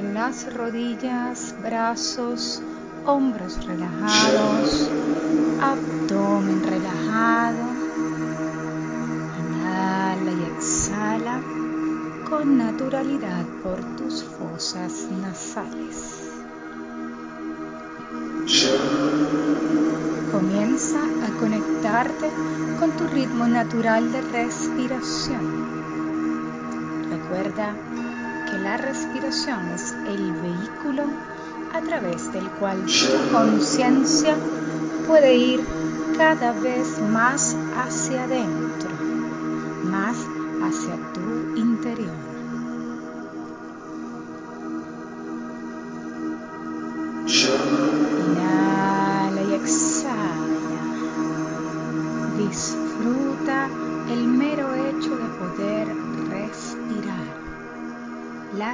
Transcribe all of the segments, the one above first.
las rodillas, brazos, hombros relajados, abdomen relajado. Inhala y exhala con naturalidad por tus fosas nasales. Comienza a conectarte con tu ritmo natural de respiración. Recuerda que la respiración es el vehículo a través del cual tu conciencia puede ir cada vez más hacia adentro, más hacia tu interior.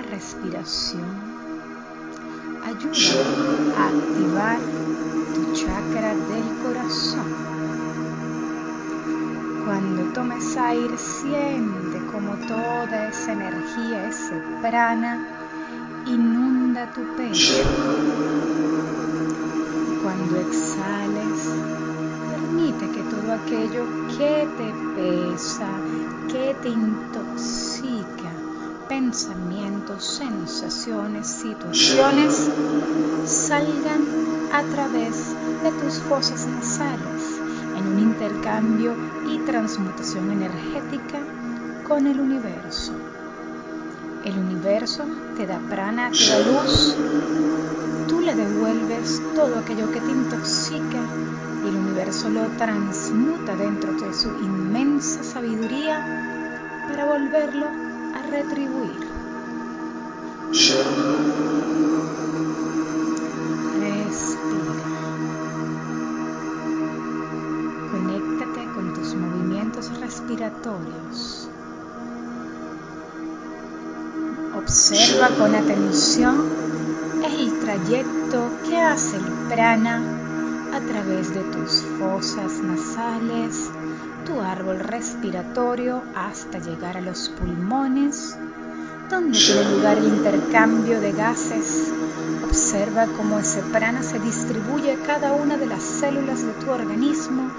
Respiración ayuda a activar tu chakra del corazón. Cuando tomes aire, siente como toda esa energía, ese prana, inunda tu pecho. Cuando exhales, permite que todo aquello que te pesa, que te intoxica, pensamientos, sensaciones, situaciones, salgan a través de tus fosas nasales en un intercambio y transmutación energética con el universo. El universo te da prana, te da luz, tú le devuelves todo aquello que te intoxica y el universo lo transmuta dentro de su inmensa sabiduría para volverlo a retribuir. Respira. Conéctate con tus movimientos respiratorios. Observa con atención el trayecto que hace el prana a través de tus fosas nasales, tu árbol respiratorio hasta llegar a los pulmones, donde tiene lugar el intercambio de gases. Observa cómo ese prana se distribuye a cada una de las células de tu organismo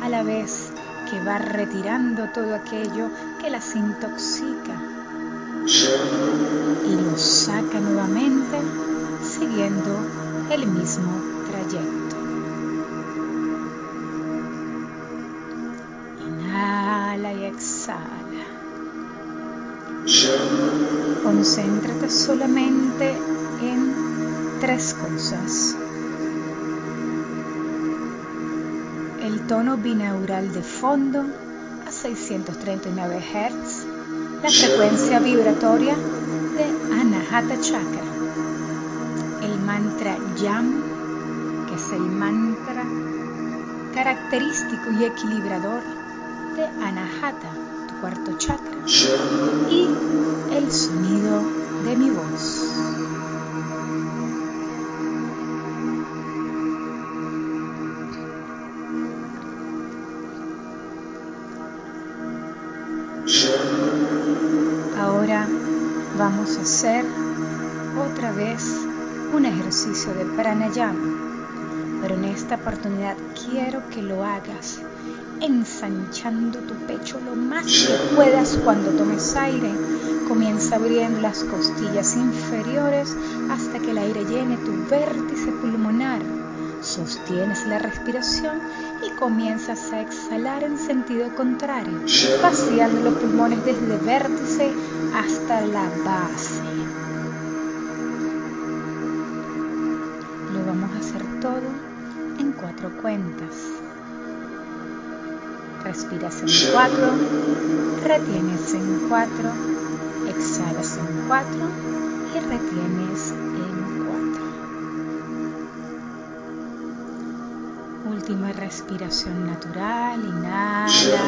a la vez que va retirando todo aquello que las intoxica y lo saca nuevamente siguiendo el mismo Concéntrate solamente en tres cosas. El tono binaural de fondo a 639 Hz, la frecuencia vibratoria de Anahata Chakra, el mantra Yam, que es el mantra característico y equilibrador de Anahata, cuarto chakra, y el sonido de mi voz. Ahora vamos a hacer otra vez un ejercicio de pranayama, pero en esta oportunidad quiero que lo hagas ensanchando tu pecho lo más que puedas cuando tomes aire. Comienza abriendo las costillas inferiores hasta que el aire llene tu vértice pulmonar. Sostienes la respiración y comienzas a exhalar en sentido contrario, vaciando los pulmones desde el vértice hasta la base. Lo vamos a hacer todo en cuatro cuentas. Respiras en cuatro, retienes en cuatro, exhalas en cuatro y retienes en cuatro. Última respiración natural, inhala,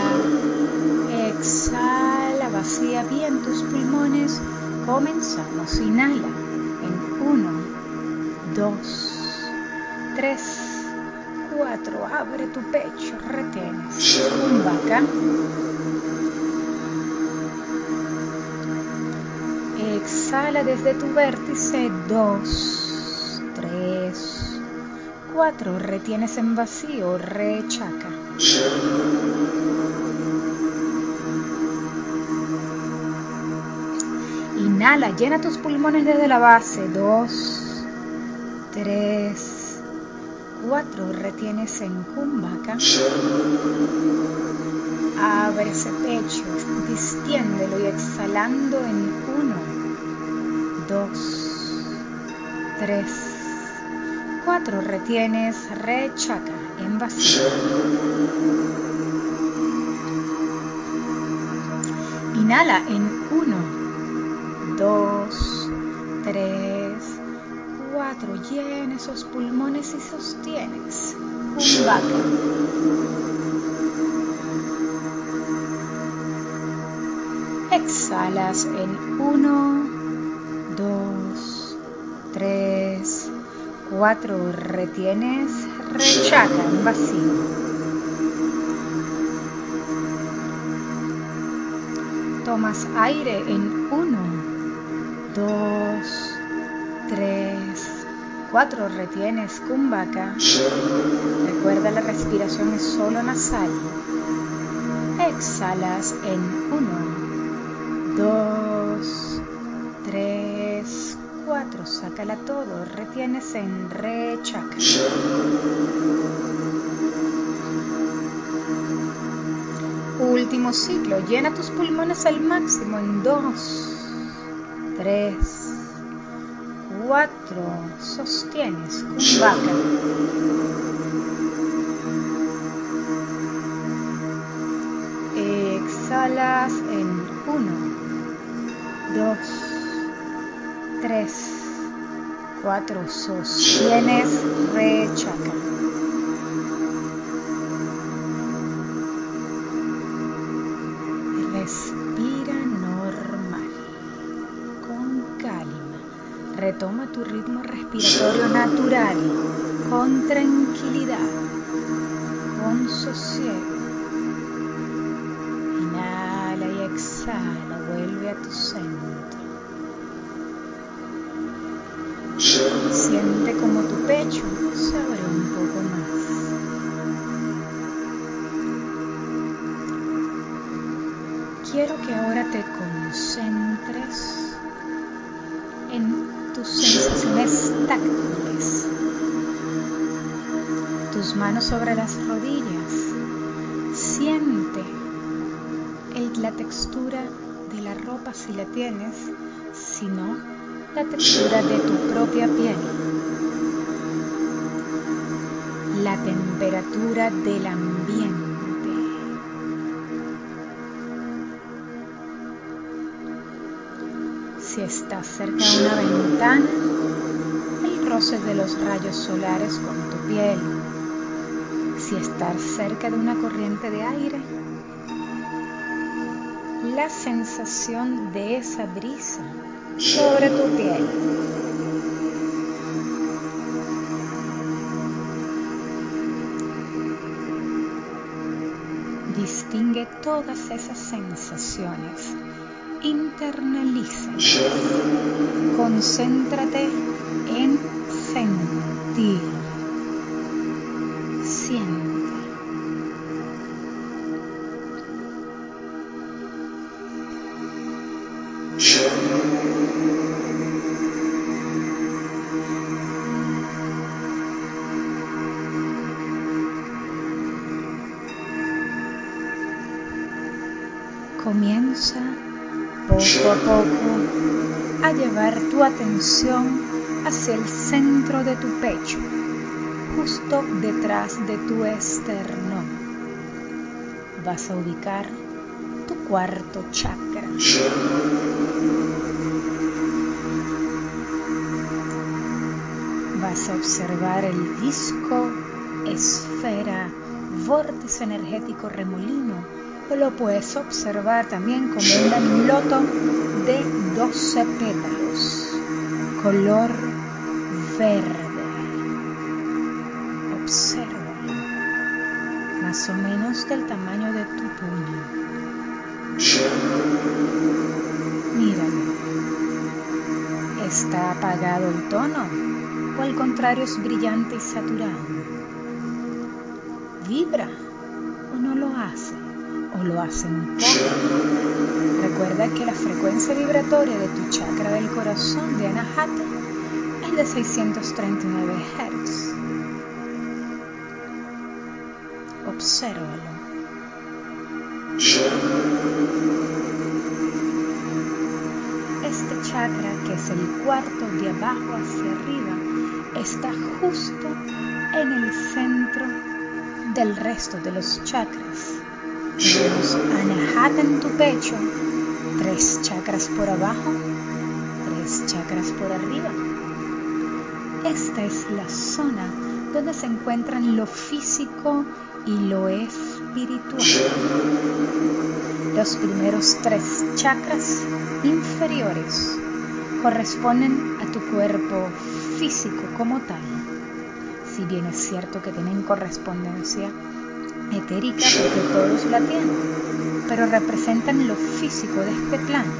Exhala, vacía bien tus pulmones. Comenzamos. Inhala en 1, 2, 3, 4. Abre tu pecho, retienes. vaca. Exhala desde tu vértice. 2, 3, 4. Retienes en vacío. Rechaca. Inhala, llena tus pulmones desde la base. Dos, tres, 4 retienes en Kumbhaka. Abre ese pecho, distiéndelo y exhalando en 1, 2, 3, 4 retienes rechaca, en vacío. Inhala en 1, 2, 4 llena esos pulmones y sostienes un váter. Exhalas en 1, 2, 3, 4, retienes, rechaca en vacío. Tomas aire en 1, 2, cuatro. Retienes Kumbhaka. Recuerda la respiración es solo nasal. Exhalas en uno, dos, tres, cuatro. Sácala todo. Retienes en Rechakra. Último ciclo. Llena tus pulmones al máximo en dos tres, cuatro, sostienes, vaca. Exhalas en uno, dos, tres, cuatro, sostienes, rechaca. Ritmo respiratorio natural, con tranquilidad, con sosiego. Inhala y exhala, vuelve a tu centro. Siente como tu pecho se abre un poco más. Quiero que ahora te concentres manos sobre las rodillas. Siente la textura de la ropa si la tienes, sino la textura de tu propia piel, la temperatura del ambiente Si estás cerca de una ventana, el roce de los rayos solares con tu piel. Estás cerca de una corriente de aire, la sensación de esa brisa sobre tu piel. Distingue todas esas sensaciones internaliza. Concéntrate en sentir. Hacia el centro de tu pecho, justo detrás de tu esternón. Vas a ubicar tu cuarto chakra. Vas a observar el disco, esfera, vórtice energético remolino o lo puedes observar también como un loto de 12 pétalos, color verde. Observa, más o menos del tamaño de tu puño. Míralo. ¿Está apagado el tono o al contrario es brillante y saturado? ¿Vibra o no lo hace? ¿O lo hace un poco? Recuerda que la frecuencia vibratoria de tu chakra del corazón de Anahata es de 639 Hz. Obsérvalo. Este chakra, que es el cuarto de abajo hacia arriba, está justo en el centro del resto de los chakras. Tenemos Anahata en tu pecho, tres chakras por abajo, tres chakras por arriba. Esta es la zona donde se encuentran lo físico y lo espiritual. Los primeros tres chakras inferiores corresponden a tu cuerpo físico como tal. Si bien es cierto que tienen correspondencia etérica porque todos la tienen, pero representan lo físico de este plano.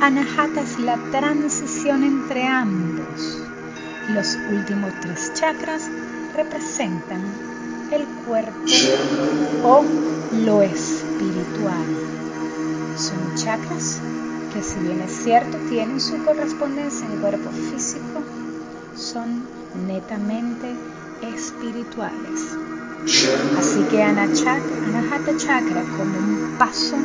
Anahata es la transición entre ambos. Los últimos tres chakras representan el cuerpo o lo espiritual. Son chakras que si bien es cierto tienen su correspondencia en el cuerpo físico, son netamente espirituales. Así que Anahata Chakra como un paso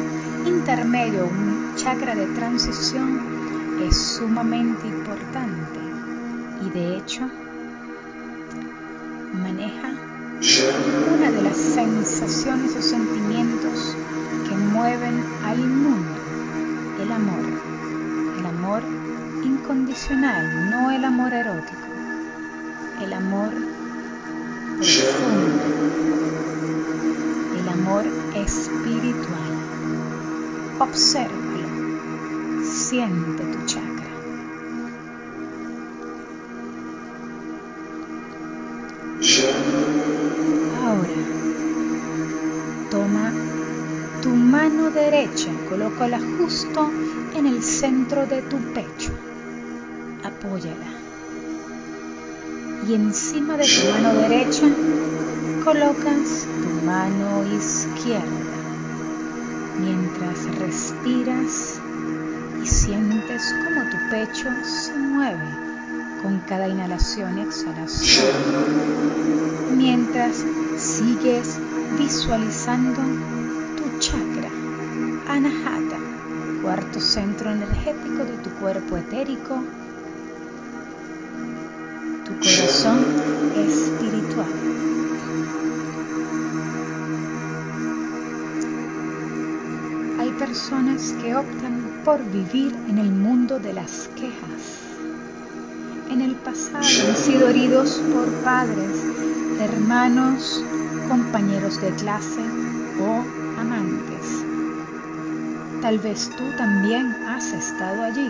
intermedio, un chakra de transición, es sumamente importante. Y de hecho maneja una de las sensaciones o sentimientos que mueven al mundo, el amor, el amor incondicional, no el amor erótico, el amor profundo, el amor espiritual. Obsérvalo, siente tu chakra. Ahora, toma tu mano derecha, colócala justo en el centro de tu pecho. Apóyala. Y encima de tu mano derecha colocas tu mano izquierda. Mientras respiras y sientes como tu pecho se mueve con cada inhalación y exhalación. Mientras sigues visualizando tu chakra, Anahata, cuarto centro energético de tu cuerpo etérico, corazón espiritual. Hay personas que optan por vivir en el mundo de las quejas. En el pasado han sido heridos por padres, hermanos, compañeros de clase o amantes. Tal vez tú también has estado allí.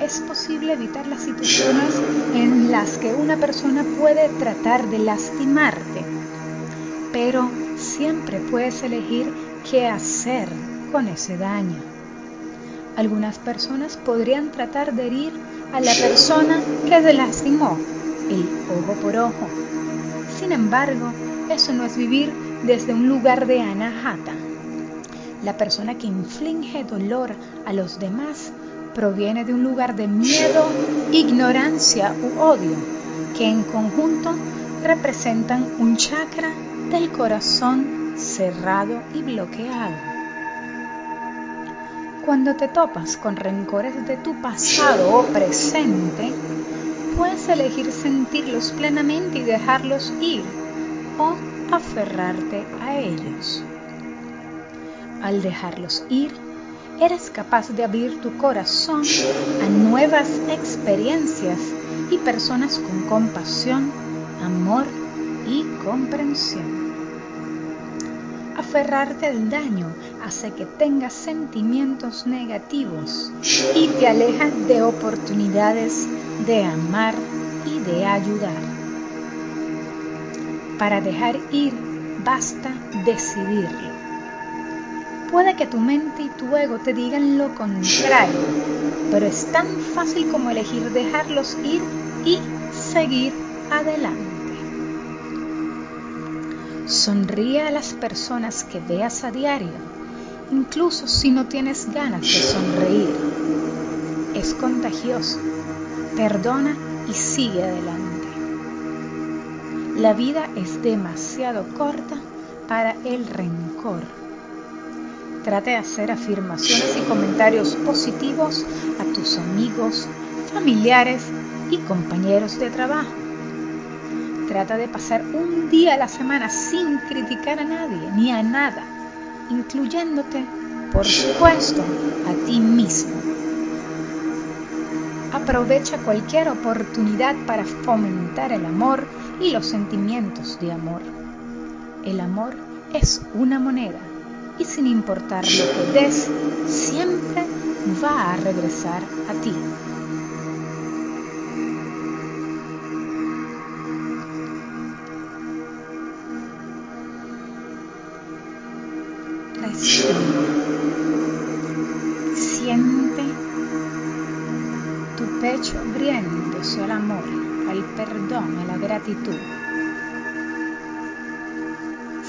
Es posible evitar las situaciones en las que una persona puede tratar de lastimarte, pero siempre puedes elegir qué hacer con ese daño. Algunas personas podrían tratar de herir a la persona que se lastimó, el ojo por ojo. Sin embargo, eso no es vivir desde un lugar de anahata. La persona que inflige dolor a los demás proviene de un lugar de miedo, ignorancia u odio, que en conjunto representan un chakra del corazón cerrado y bloqueado. Cuando te topas con rencores de tu pasado o presente, puedes elegir sentirlos plenamente y dejarlos ir o aferrarte a ellos. Al dejarlos ir, eres capaz de abrir tu corazón a nuevas experiencias y personas con compasión, amor y comprensión. Aferrarte al daño hace que tengas sentimientos negativos y te aleja de oportunidades de amar y de ayudar. Para dejar ir basta decidirlo. Puede que tu mente y tu ego te digan lo contrario, pero es tan fácil como elegir dejarlos ir y seguir adelante. Sonríe a las personas que veas a diario, incluso si no tienes ganas de sonreír. Es contagioso. Perdona y sigue adelante. La vida es demasiado corta para el rencor. Trate de hacer afirmaciones y comentarios positivos a tus amigos, familiares y compañeros de trabajo. Trata de pasar un día a la semana sin criticar a nadie ni a nada, incluyéndote, por supuesto, a ti mismo. Aprovecha cualquier oportunidad para fomentar el amor y los sentimientos de amor. El amor es una moneda y sin importar lo que des, siempre va a regresar a ti. Siente tu pecho abriéndose al amor, al perdón, a la gratitud.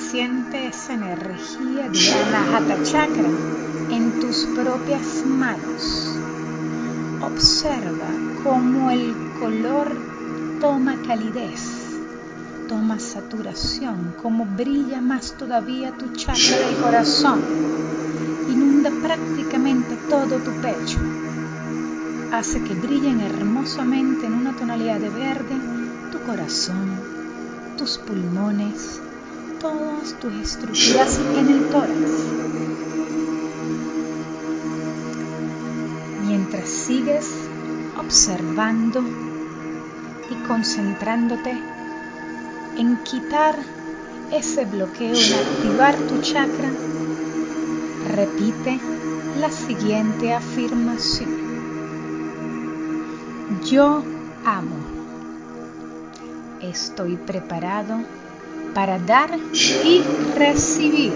Siente esa energía de Anahata Chakra en tus propias manos. Observa cómo el color toma calidez toma saturación, como brilla más todavía tu chakra del corazón. Inunda prácticamente todo tu pecho. Hace que brillen hermosamente en una tonalidad de verde tu corazón, tus pulmones, todas tus estructuras en el tórax. Mientras sigues observando y concentrándote en quitar ese bloqueo, en activar tu chakra, repite la siguiente afirmación. Yo amo. Estoy preparado para dar y recibir.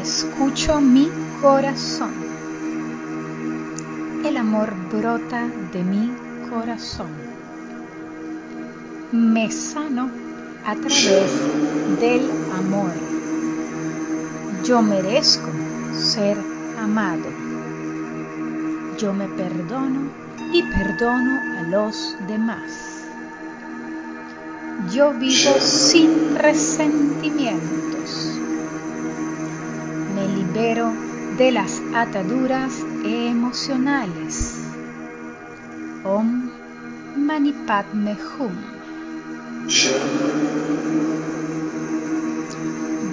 Escucho mi corazón. El amor brota de mi corazón me sano a través del amor. Yo merezco ser amado. Yo me perdono y perdono a los demás. Yo vivo sin resentimientos. Me libero de las ataduras emocionales. Om Mani Padme Hum.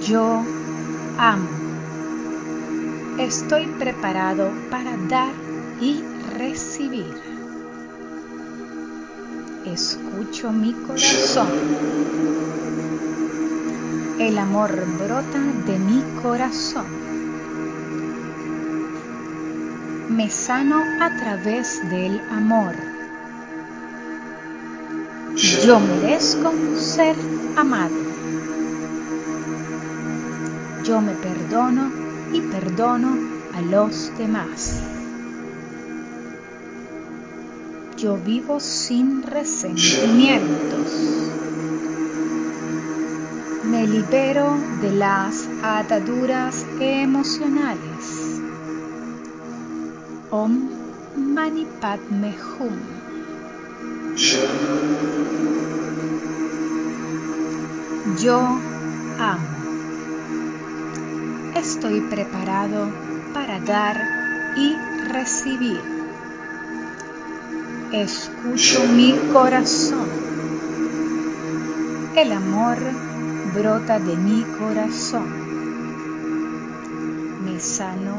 Yo amo. Estoy preparado para dar y recibir. Escucho mi corazón. El amor brota de mi corazón. Me sano a través del amor. Yo merezco ser amado. Yo me perdono y perdono a los demás. Yo vivo sin resentimientos. Me libero de las ataduras emocionales. Om Mani Padme. Yo amo. Estoy preparado para dar y recibir. Escucho mi corazón. El amor brota de mi corazón. Me sano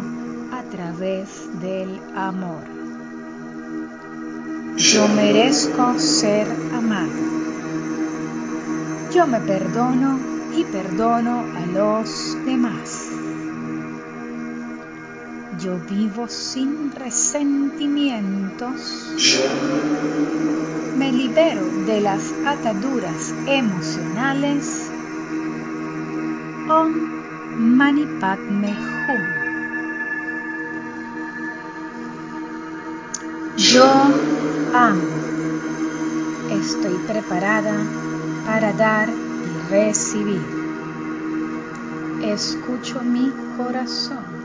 a través del amor. Yo merezco ser amado. Yo me perdono y perdono a los Yo vivo sin resentimientos. Me libero de las ataduras emocionales. Om Mani Padme Hum. Yo amo. Estoy preparada para dar y recibir. Escucho mi corazón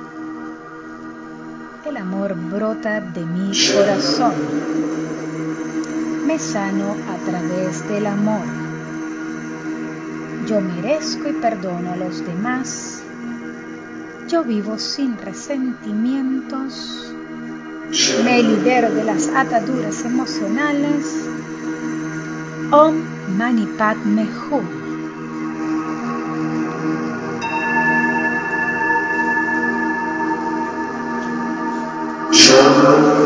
el amor brota de mi corazón. Me sano a través del amor. Yo merezco y perdono a los demás. Yo vivo sin resentimientos. Me libero de las ataduras emocionales. Om Mani Padme Hum. Israel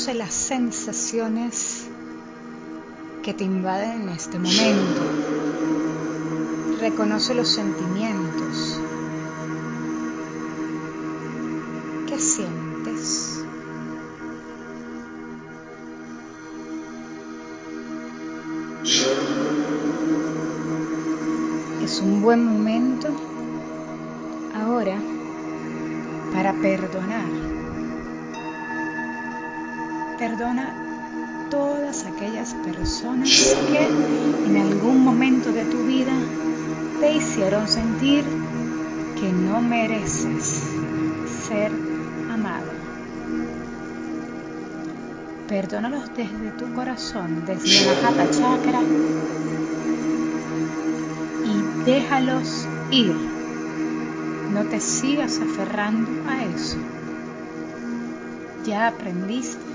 Reconoce las sensaciones que te invaden en este momento. Reconoce los sentimientos. Perdona todas aquellas personas que en algún momento de tu vida te hicieron sentir que no mereces ser amado. Perdónalos desde tu corazón, desde la Hatha Chakra y déjalos ir. No te sigas aferrando a eso. Ya aprendiste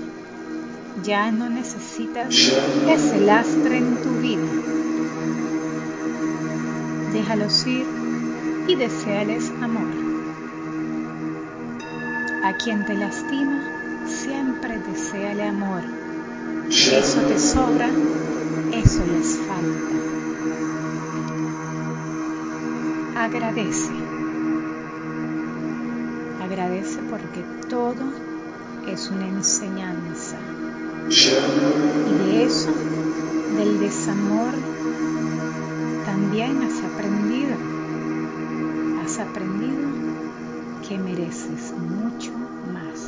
ya no necesitas ese lastre en tu vida. Déjalos ir y deseales amor. A quien te lastima, siempre deseale amor. Eso te sobra, eso les falta. Agradece. Agradece porque todo es una enseñanza. Y de eso, del desamor, también has aprendido. Has aprendido que mereces mucho más.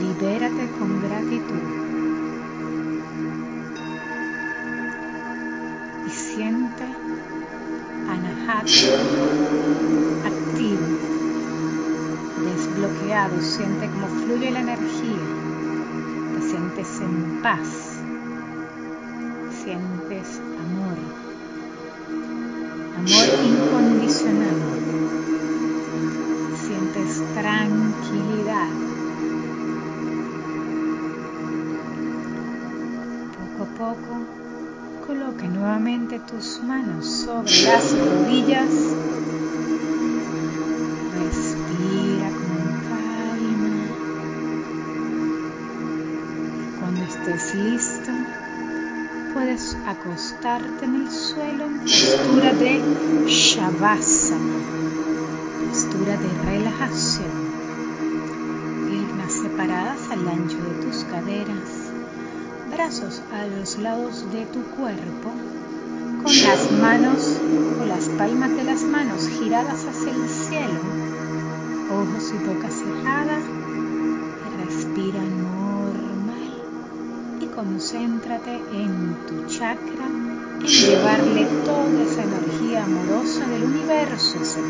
Libérate con gratitud. Y siente activo, desbloqueado, siente cómo fluye la energía, te sientes en paz, sientes amor, amor incondicional, sientes tranquilidad. Poco a poco Coloca nuevamente tus manos sobre las rodillas. acostarte en el suelo en postura de Shavasana, postura de relajación. Piernas separadas al ancho de tus caderas, brazos a los lados de tu cuerpo, con las manos o las palmas de las manos giradas hacia el cielo, ojos y boca cerradas. concéntrate en tu chakra, en llevarle toda esa energía amorosa del universo, ese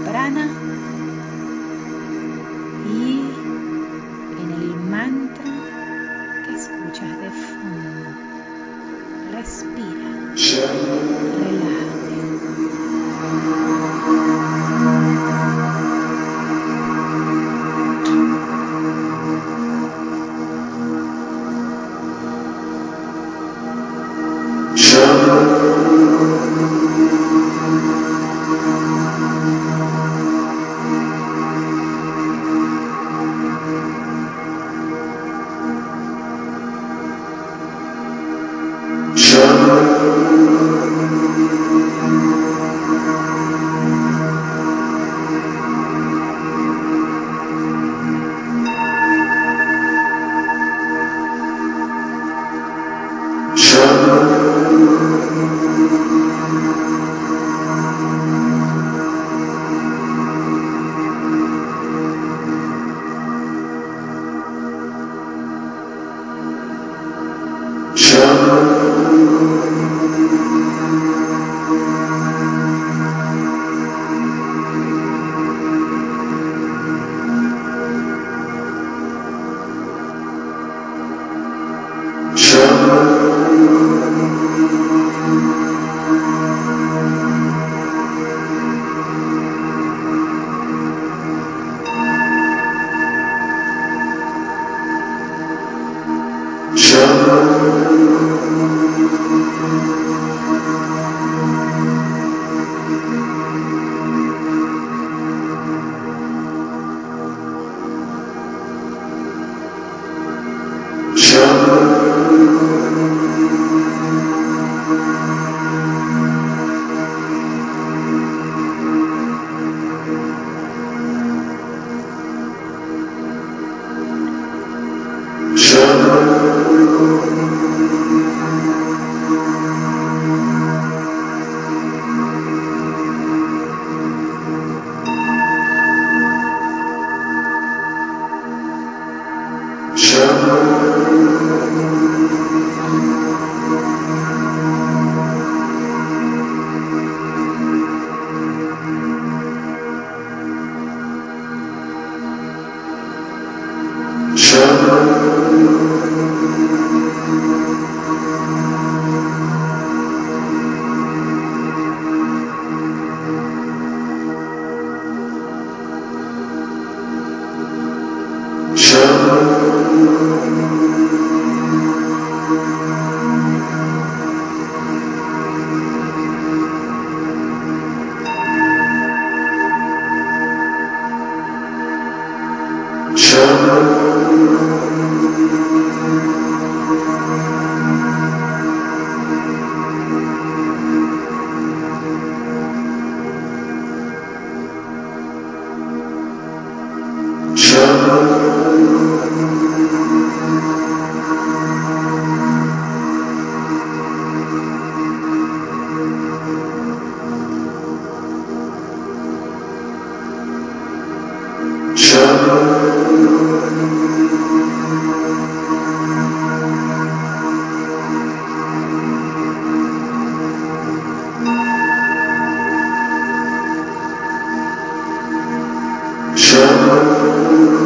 não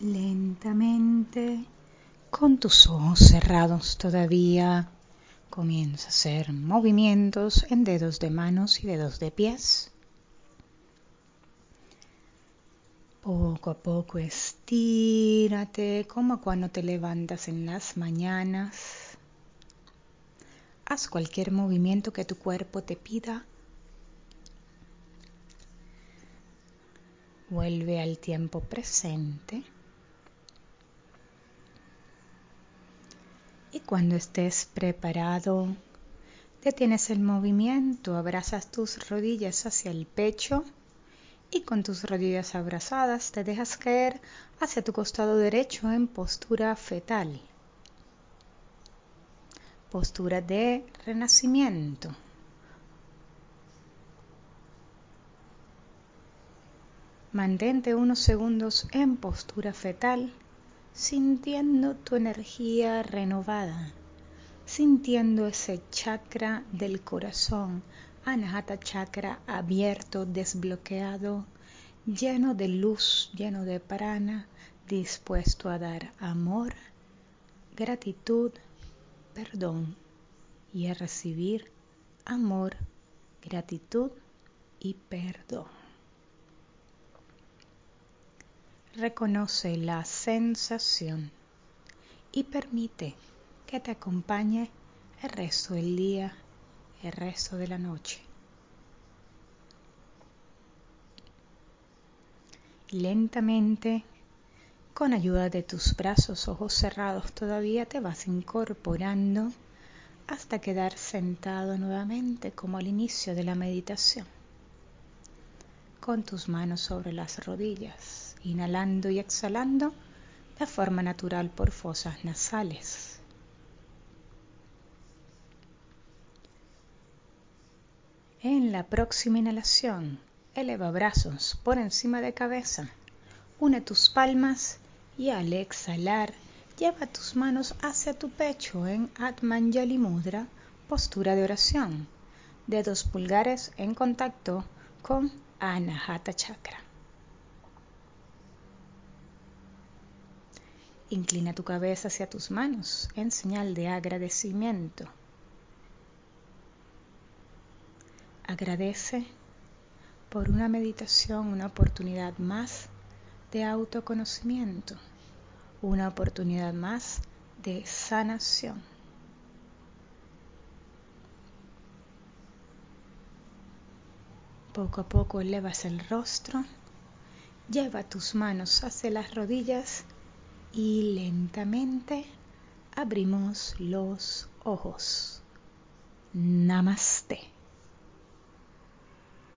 Lentamente, con tus ojos cerrados todavía, comienza a hacer movimientos en dedos de manos y dedos de pies. Poco a poco estírate como cuando te levantas en las mañanas. Haz cualquier movimiento que tu cuerpo te pida. Vuelve al tiempo presente. Y cuando estés preparado, detienes el movimiento, abrazas tus rodillas hacia el pecho y con tus rodillas abrazadas te dejas caer hacia tu costado derecho en postura fetal. Postura de renacimiento. Mantente unos segundos en postura fetal sintiendo tu energía renovada, sintiendo ese chakra del corazón, Anahata chakra abierto, desbloqueado, lleno de luz, lleno de prana, dispuesto a dar amor, gratitud, perdón y a recibir amor, gratitud y perdón. Reconoce la sensación y permite que te acompañe el resto del día, el resto de la noche. Lentamente, con ayuda de tus brazos, ojos cerrados, todavía te vas incorporando hasta quedar sentado nuevamente como al inicio de la meditación, con tus manos sobre las rodillas inhalando y exhalando de forma natural por fosas nasales. En la próxima inhalación, eleva brazos por encima de cabeza, une tus palmas y al exhalar, lleva tus manos hacia tu pecho en Atmanjali Mudra, postura de oración, dedos pulgares en contacto con Anahata Chakra. Inclina tu cabeza hacia tus manos en señal de agradecimiento. Agradece por una meditación, una oportunidad más de autoconocimiento, una oportunidad más de sanación. Poco a poco elevas el rostro, lleva tus manos hacia las rodillas y lentamente abrimos los ojos. Namaste.